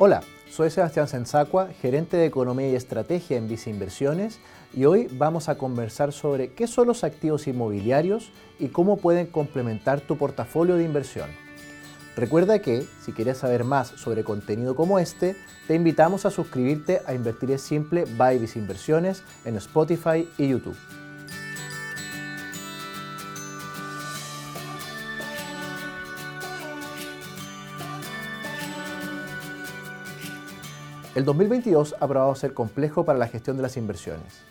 Hola, soy Sebastián Sensacua, gerente de Economía y Estrategia en Vice Inversiones y hoy vamos a conversar sobre qué son los activos inmobiliarios y cómo pueden complementar tu portafolio de inversión. Recuerda que, si quieres saber más sobre contenido como este, te invitamos a suscribirte a Invertir es Simple by Vice Inversiones en Spotify y YouTube. El 2022 ha probado ser complejo para la gestión de las inversiones.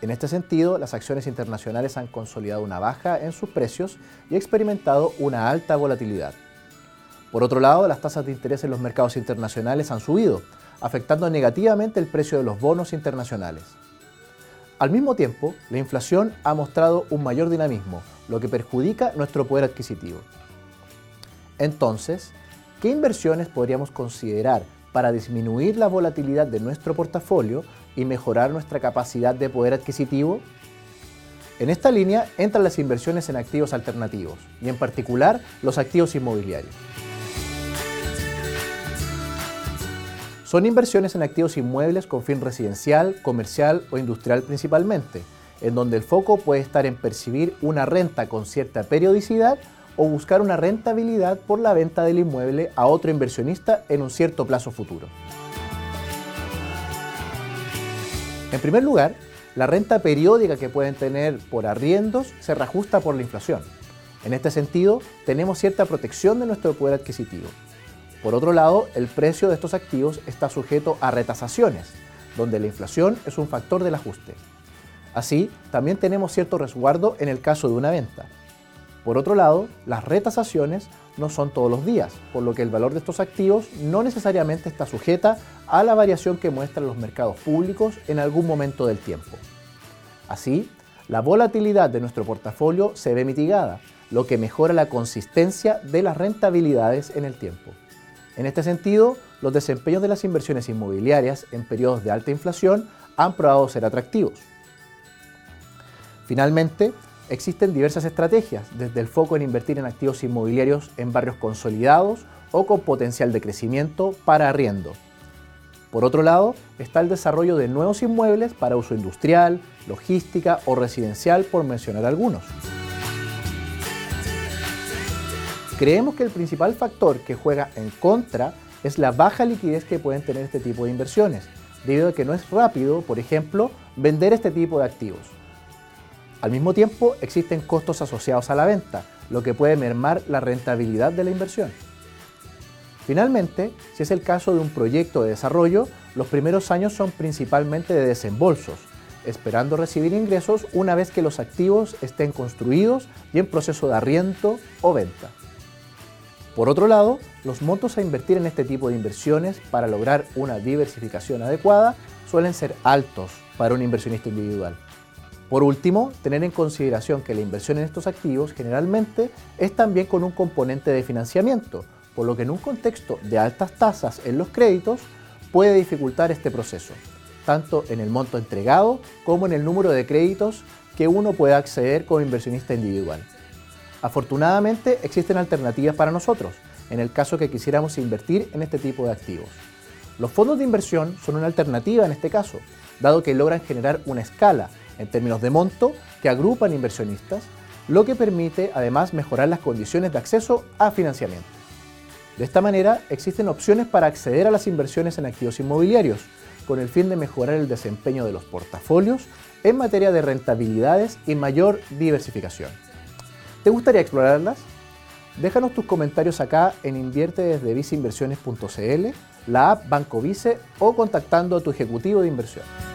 En este sentido, las acciones internacionales han consolidado una baja en sus precios y experimentado una alta volatilidad. Por otro lado, las tasas de interés en los mercados internacionales han subido, afectando negativamente el precio de los bonos internacionales. Al mismo tiempo, la inflación ha mostrado un mayor dinamismo, lo que perjudica nuestro poder adquisitivo. Entonces, ¿qué inversiones podríamos considerar para disminuir la volatilidad de nuestro portafolio y mejorar nuestra capacidad de poder adquisitivo? En esta línea entran las inversiones en activos alternativos y en particular los activos inmobiliarios. Son inversiones en activos inmuebles con fin residencial, comercial o industrial principalmente, en donde el foco puede estar en percibir una renta con cierta periodicidad o buscar una rentabilidad por la venta del inmueble a otro inversionista en un cierto plazo futuro. En primer lugar, la renta periódica que pueden tener por arriendos se reajusta por la inflación. En este sentido, tenemos cierta protección de nuestro poder adquisitivo. Por otro lado, el precio de estos activos está sujeto a retasaciones, donde la inflación es un factor del ajuste. Así, también tenemos cierto resguardo en el caso de una venta. Por otro lado, las retasaciones no son todos los días, por lo que el valor de estos activos no necesariamente está sujeta a la variación que muestran los mercados públicos en algún momento del tiempo. Así, la volatilidad de nuestro portafolio se ve mitigada, lo que mejora la consistencia de las rentabilidades en el tiempo. En este sentido, los desempeños de las inversiones inmobiliarias en periodos de alta inflación han probado ser atractivos. Finalmente, Existen diversas estrategias, desde el foco en invertir en activos inmobiliarios en barrios consolidados o con potencial de crecimiento para arriendo. Por otro lado, está el desarrollo de nuevos inmuebles para uso industrial, logística o residencial, por mencionar algunos. Creemos que el principal factor que juega en contra es la baja liquidez que pueden tener este tipo de inversiones, debido a que no es rápido, por ejemplo, vender este tipo de activos. Al mismo tiempo, existen costos asociados a la venta, lo que puede mermar la rentabilidad de la inversión. Finalmente, si es el caso de un proyecto de desarrollo, los primeros años son principalmente de desembolsos, esperando recibir ingresos una vez que los activos estén construidos y en proceso de arriendo o venta. Por otro lado, los montos a invertir en este tipo de inversiones para lograr una diversificación adecuada suelen ser altos para un inversionista individual. Por último, tener en consideración que la inversión en estos activos generalmente es también con un componente de financiamiento, por lo que en un contexto de altas tasas en los créditos puede dificultar este proceso, tanto en el monto entregado como en el número de créditos que uno puede acceder como inversionista individual. Afortunadamente existen alternativas para nosotros, en el caso que quisiéramos invertir en este tipo de activos. Los fondos de inversión son una alternativa en este caso, dado que logran generar una escala en términos de monto que agrupan inversionistas, lo que permite además mejorar las condiciones de acceso a financiamiento. De esta manera, existen opciones para acceder a las inversiones en activos inmobiliarios, con el fin de mejorar el desempeño de los portafolios en materia de rentabilidades y mayor diversificación. ¿Te gustaría explorarlas? Déjanos tus comentarios acá en invierte desde la app Banco Vice o contactando a tu ejecutivo de inversión.